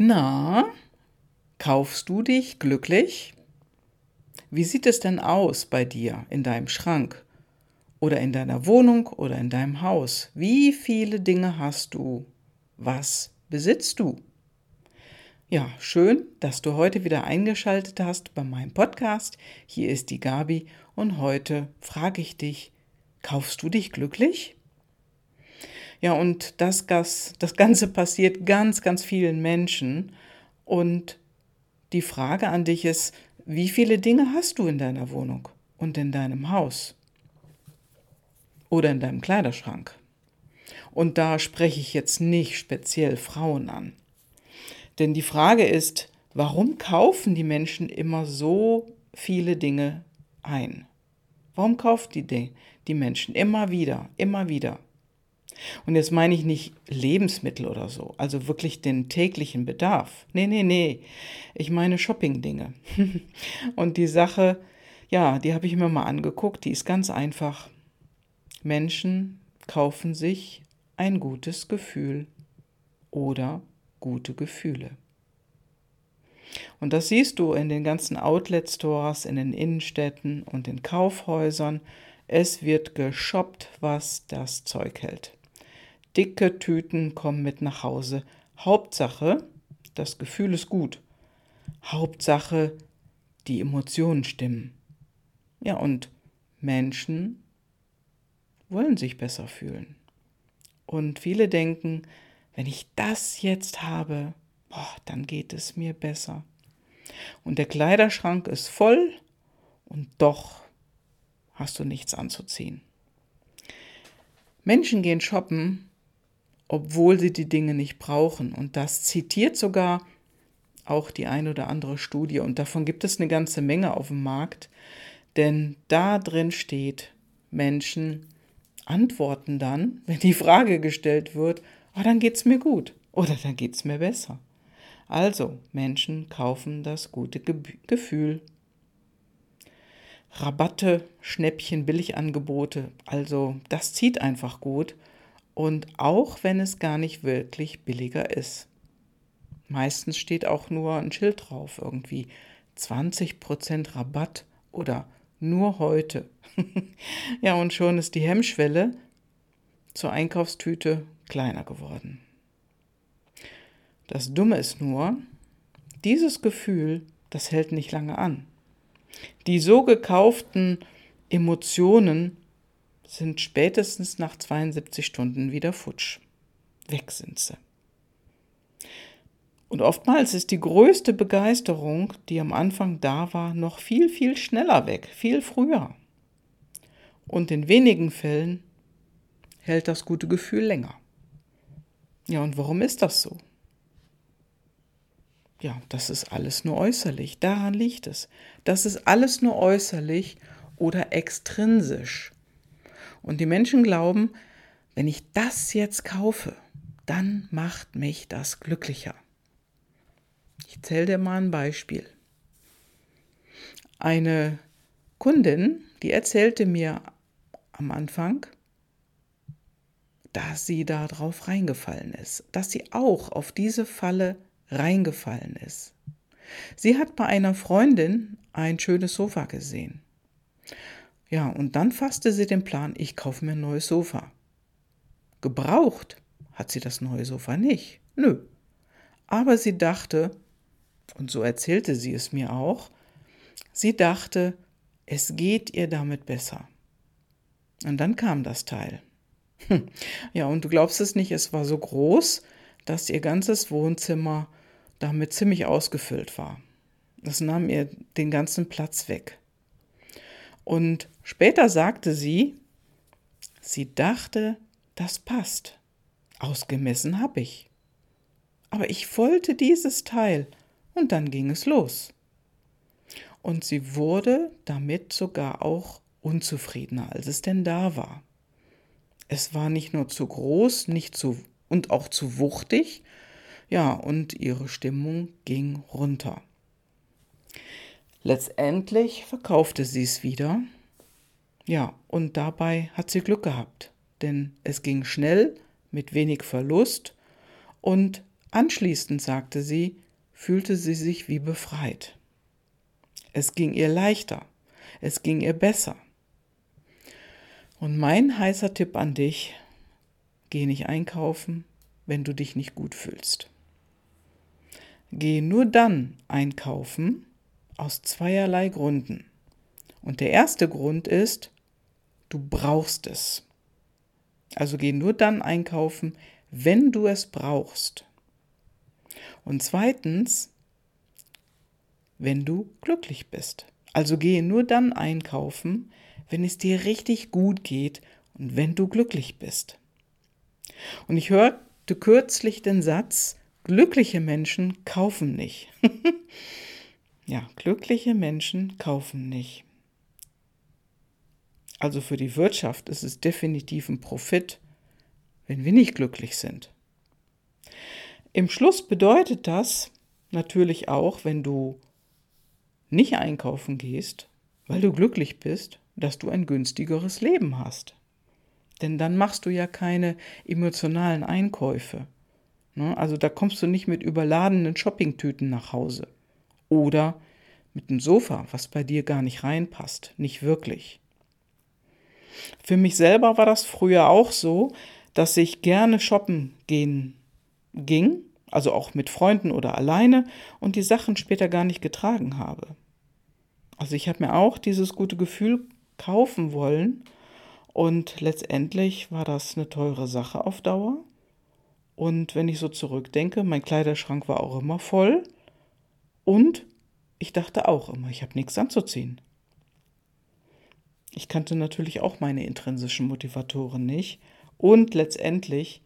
Na, kaufst du dich glücklich? Wie sieht es denn aus bei dir in deinem Schrank oder in deiner Wohnung oder in deinem Haus? Wie viele Dinge hast du? Was besitzt du? Ja, schön, dass du heute wieder eingeschaltet hast bei meinem Podcast. Hier ist die Gabi und heute frage ich dich, kaufst du dich glücklich? Ja, und das, das, das Ganze passiert ganz, ganz vielen Menschen. Und die Frage an dich ist, wie viele Dinge hast du in deiner Wohnung und in deinem Haus oder in deinem Kleiderschrank? Und da spreche ich jetzt nicht speziell Frauen an. Denn die Frage ist, warum kaufen die Menschen immer so viele Dinge ein? Warum kaufen die, die Menschen immer wieder, immer wieder? Und jetzt meine ich nicht Lebensmittel oder so, also wirklich den täglichen Bedarf. Nee, nee, nee. Ich meine Shopping-Dinge. Und die Sache, ja, die habe ich mir mal angeguckt, die ist ganz einfach. Menschen kaufen sich ein gutes Gefühl oder gute Gefühle. Und das siehst du in den ganzen Outlet-Stores, in den Innenstädten und den Kaufhäusern. Es wird geshoppt, was das Zeug hält. Dicke Tüten kommen mit nach Hause. Hauptsache, das Gefühl ist gut. Hauptsache, die Emotionen stimmen. Ja, und Menschen wollen sich besser fühlen. Und viele denken, wenn ich das jetzt habe, boah, dann geht es mir besser. Und der Kleiderschrank ist voll und doch hast du nichts anzuziehen. Menschen gehen shoppen, obwohl sie die Dinge nicht brauchen. Und das zitiert sogar auch die ein oder andere Studie. Und davon gibt es eine ganze Menge auf dem Markt. Denn da drin steht, Menschen antworten dann, wenn die Frage gestellt wird, oh, dann es mir gut oder dann geht es mir besser. Also, Menschen kaufen das gute Ge Gefühl. Rabatte, Schnäppchen, Billigangebote, also das zieht einfach gut und auch wenn es gar nicht wirklich billiger ist. Meistens steht auch nur ein Schild drauf, irgendwie 20% Rabatt oder nur heute. ja, und schon ist die Hemmschwelle zur Einkaufstüte kleiner geworden. Das Dumme ist nur, dieses Gefühl, das hält nicht lange an. Die so gekauften Emotionen sind spätestens nach 72 Stunden wieder futsch. Weg sind sie. Und oftmals ist die größte Begeisterung, die am Anfang da war, noch viel, viel schneller weg, viel früher. Und in wenigen Fällen hält das gute Gefühl länger. Ja, und warum ist das so? Ja, das ist alles nur äußerlich, daran liegt es. Das ist alles nur äußerlich oder extrinsisch. Und die Menschen glauben, wenn ich das jetzt kaufe, dann macht mich das glücklicher. Ich zähle dir mal ein Beispiel. Eine Kundin, die erzählte mir am Anfang, dass sie da drauf reingefallen ist, dass sie auch auf diese Falle reingefallen ist. Sie hat bei einer Freundin ein schönes Sofa gesehen. Ja, und dann fasste sie den Plan, ich kaufe mir ein neues Sofa. Gebraucht hat sie das neue Sofa nicht. Nö. Aber sie dachte, und so erzählte sie es mir auch, sie dachte, es geht ihr damit besser. Und dann kam das Teil. Hm. Ja, und du glaubst es nicht, es war so groß, dass ihr ganzes Wohnzimmer damit ziemlich ausgefüllt war. Das nahm ihr den ganzen Platz weg. Und später sagte sie, sie dachte, das passt. Ausgemessen habe ich. Aber ich wollte dieses Teil und dann ging es los. Und sie wurde damit sogar auch unzufriedener, als es denn da war. Es war nicht nur zu groß, nicht zu und auch zu wuchtig, ja, und ihre Stimmung ging runter. Letztendlich verkaufte sie es wieder. Ja, und dabei hat sie Glück gehabt, denn es ging schnell, mit wenig Verlust und Anschließend, sagte sie, fühlte sie sich wie befreit. Es ging ihr leichter, es ging ihr besser. Und mein heißer Tipp an dich, geh nicht einkaufen, wenn du dich nicht gut fühlst. Geh nur dann einkaufen aus zweierlei Gründen. Und der erste Grund ist, du brauchst es. Also geh nur dann einkaufen, wenn du es brauchst. Und zweitens, wenn du glücklich bist. Also gehe nur dann einkaufen, wenn es dir richtig gut geht und wenn du glücklich bist. Und ich hörte kürzlich den Satz, glückliche Menschen kaufen nicht. ja, glückliche Menschen kaufen nicht. Also für die Wirtschaft ist es definitiv ein Profit, wenn wir nicht glücklich sind. Im Schluss bedeutet das natürlich auch, wenn du nicht einkaufen gehst, weil du glücklich bist, dass du ein günstigeres Leben hast. Denn dann machst du ja keine emotionalen Einkäufe. Ne? Also da kommst du nicht mit überladenen Shoppingtüten nach Hause. Oder mit einem Sofa, was bei dir gar nicht reinpasst. Nicht wirklich. Für mich selber war das früher auch so, dass ich gerne shoppen gehen ging, also auch mit Freunden oder alleine, und die Sachen später gar nicht getragen habe. Also ich habe mir auch dieses gute Gefühl kaufen wollen und letztendlich war das eine teure Sache auf Dauer. Und wenn ich so zurückdenke, mein Kleiderschrank war auch immer voll und ich dachte auch immer, ich habe nichts anzuziehen. Ich kannte natürlich auch meine intrinsischen Motivatoren nicht und letztendlich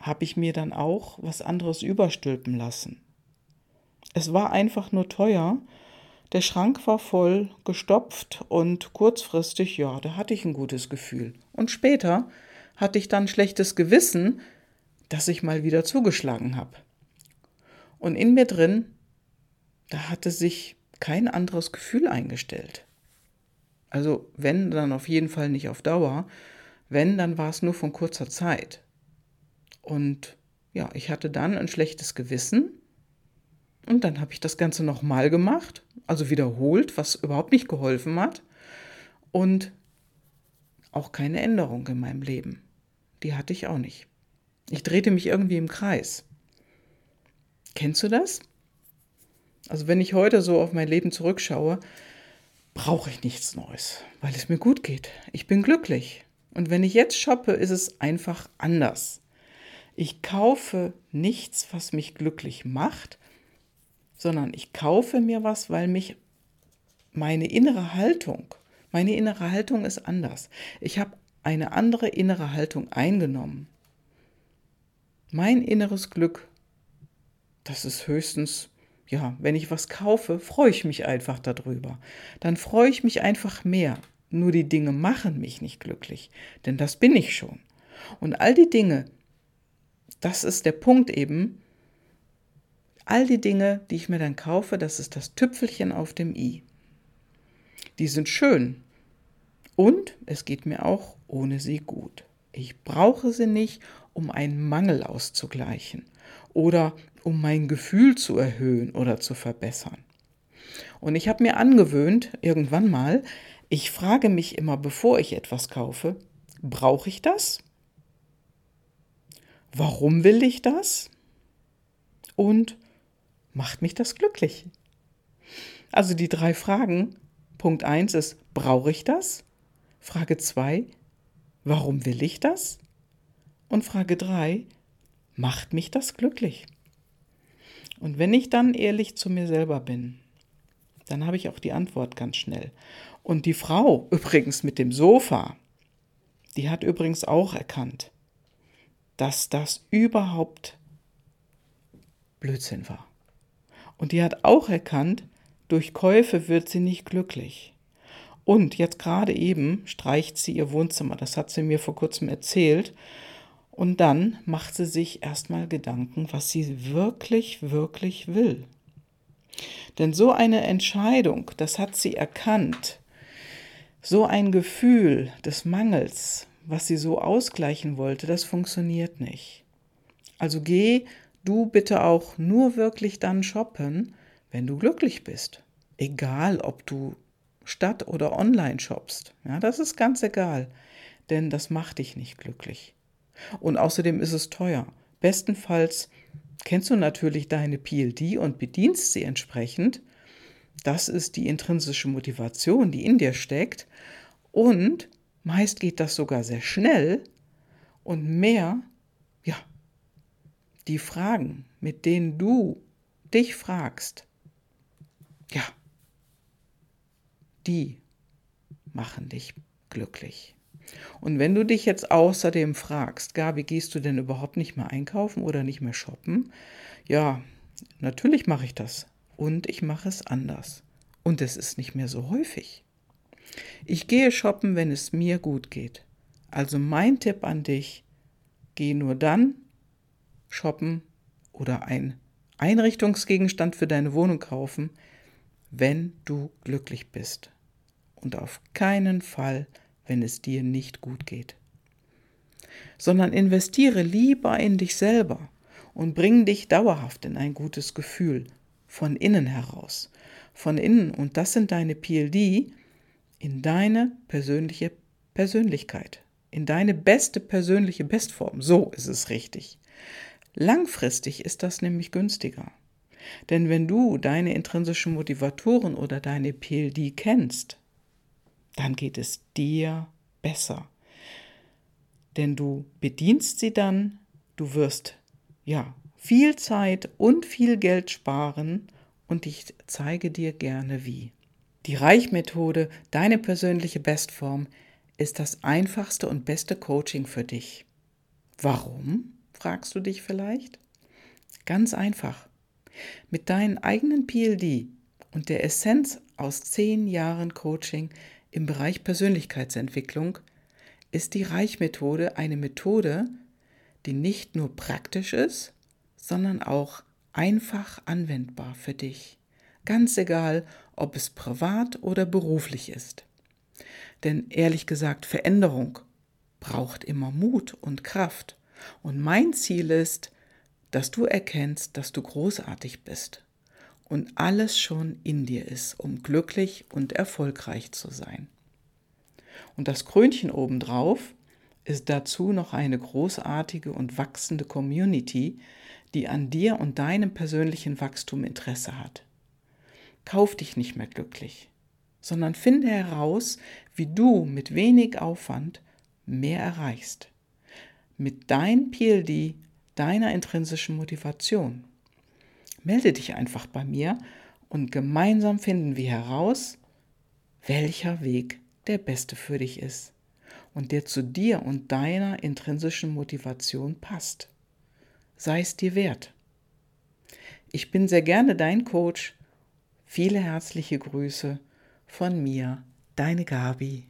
habe ich mir dann auch was anderes überstülpen lassen. Es war einfach nur teuer. Der Schrank war voll, gestopft und kurzfristig, ja, da hatte ich ein gutes Gefühl. Und später hatte ich dann schlechtes Gewissen, dass ich mal wieder zugeschlagen habe. Und in mir drin, da hatte sich kein anderes Gefühl eingestellt. Also wenn, dann auf jeden Fall nicht auf Dauer. Wenn, dann war es nur von kurzer Zeit. Und ja, ich hatte dann ein schlechtes Gewissen. Und dann habe ich das Ganze nochmal gemacht, also wiederholt, was überhaupt nicht geholfen hat. Und auch keine Änderung in meinem Leben. Die hatte ich auch nicht. Ich drehte mich irgendwie im Kreis. Kennst du das? Also wenn ich heute so auf mein Leben zurückschaue, brauche ich nichts Neues, weil es mir gut geht. Ich bin glücklich. Und wenn ich jetzt shoppe, ist es einfach anders. Ich kaufe nichts, was mich glücklich macht, sondern ich kaufe mir was, weil mich meine innere Haltung, meine innere Haltung ist anders. Ich habe eine andere innere Haltung eingenommen. Mein inneres Glück, das ist höchstens ja, wenn ich was kaufe, freue ich mich einfach darüber. Dann freue ich mich einfach mehr. Nur die Dinge machen mich nicht glücklich, denn das bin ich schon. Und all die Dinge, das ist der Punkt eben, all die Dinge, die ich mir dann kaufe, das ist das Tüpfelchen auf dem i. Die sind schön und es geht mir auch ohne sie gut. Ich brauche sie nicht, um einen Mangel auszugleichen oder um mein Gefühl zu erhöhen oder zu verbessern. Und ich habe mir angewöhnt, irgendwann mal, ich frage mich immer, bevor ich etwas kaufe, brauche ich das? Warum will ich das? Und macht mich das glücklich? Also die drei Fragen. Punkt 1 ist, brauche ich das? Frage 2, warum will ich das? Und Frage 3, macht mich das glücklich? Und wenn ich dann ehrlich zu mir selber bin, dann habe ich auch die Antwort ganz schnell. Und die Frau übrigens mit dem Sofa, die hat übrigens auch erkannt, dass das überhaupt Blödsinn war. Und die hat auch erkannt, durch Käufe wird sie nicht glücklich. Und jetzt gerade eben streicht sie ihr Wohnzimmer, das hat sie mir vor kurzem erzählt, und dann macht sie sich erstmal Gedanken, was sie wirklich, wirklich will. Denn so eine Entscheidung, das hat sie erkannt, so ein Gefühl des Mangels, was sie so ausgleichen wollte, das funktioniert nicht. Also geh du bitte auch nur wirklich dann shoppen, wenn du glücklich bist. Egal, ob du statt oder online shoppst. Ja, das ist ganz egal, denn das macht dich nicht glücklich. Und außerdem ist es teuer. Bestenfalls kennst du natürlich deine PLD und bedienst sie entsprechend. Das ist die intrinsische Motivation, die in dir steckt. Und meist geht das sogar sehr schnell und mehr, ja, die Fragen, mit denen du dich fragst, ja, die machen dich glücklich. Und wenn du dich jetzt außerdem fragst, Gabi, gehst du denn überhaupt nicht mehr einkaufen oder nicht mehr shoppen? Ja, natürlich mache ich das. Und ich mache es anders. Und es ist nicht mehr so häufig. Ich gehe shoppen, wenn es mir gut geht. Also mein Tipp an dich, geh nur dann shoppen oder ein Einrichtungsgegenstand für deine Wohnung kaufen, wenn du glücklich bist. Und auf keinen Fall, wenn es dir nicht gut geht. Sondern investiere lieber in dich selber und bring dich dauerhaft in ein gutes Gefühl, von innen heraus. Von innen, und das sind deine PLD, in deine persönliche Persönlichkeit, in deine beste persönliche Bestform. So ist es richtig. Langfristig ist das nämlich günstiger. Denn wenn du deine intrinsischen Motivatoren oder deine PLD kennst, dann geht es dir besser. Denn du bedienst sie dann, du wirst ja viel Zeit und viel Geld sparen und ich zeige dir gerne wie. Die Reichmethode, deine persönliche Bestform, ist das einfachste und beste Coaching für dich. Warum? fragst du dich vielleicht? Ganz einfach. Mit deinen eigenen PLD und der Essenz aus zehn Jahren Coaching im Bereich Persönlichkeitsentwicklung ist die Reichmethode eine Methode, die nicht nur praktisch ist, sondern auch einfach anwendbar für dich. Ganz egal, ob es privat oder beruflich ist. Denn ehrlich gesagt, Veränderung braucht immer Mut und Kraft. Und mein Ziel ist, dass du erkennst, dass du großartig bist und alles schon in dir ist, um glücklich und erfolgreich zu sein. Und das Krönchen obendrauf ist dazu noch eine großartige und wachsende Community, die an dir und deinem persönlichen Wachstum Interesse hat. Kauf dich nicht mehr glücklich, sondern finde heraus, wie du mit wenig Aufwand mehr erreichst. Mit dein PLD, deiner intrinsischen Motivation melde dich einfach bei mir und gemeinsam finden wir heraus, welcher Weg der beste für dich ist und der zu dir und deiner intrinsischen Motivation passt. Sei es dir wert. Ich bin sehr gerne dein Coach. Viele herzliche Grüße von mir, deine Gabi.